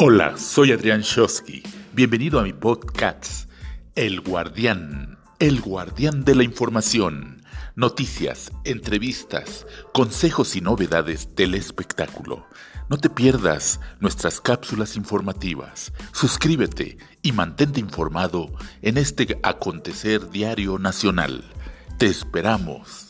Hola, soy Adrián Shosky. Bienvenido a mi podcast, El Guardián, el guardián de la información. Noticias, entrevistas, consejos y novedades del espectáculo. No te pierdas nuestras cápsulas informativas. Suscríbete y mantente informado en este acontecer diario nacional. Te esperamos.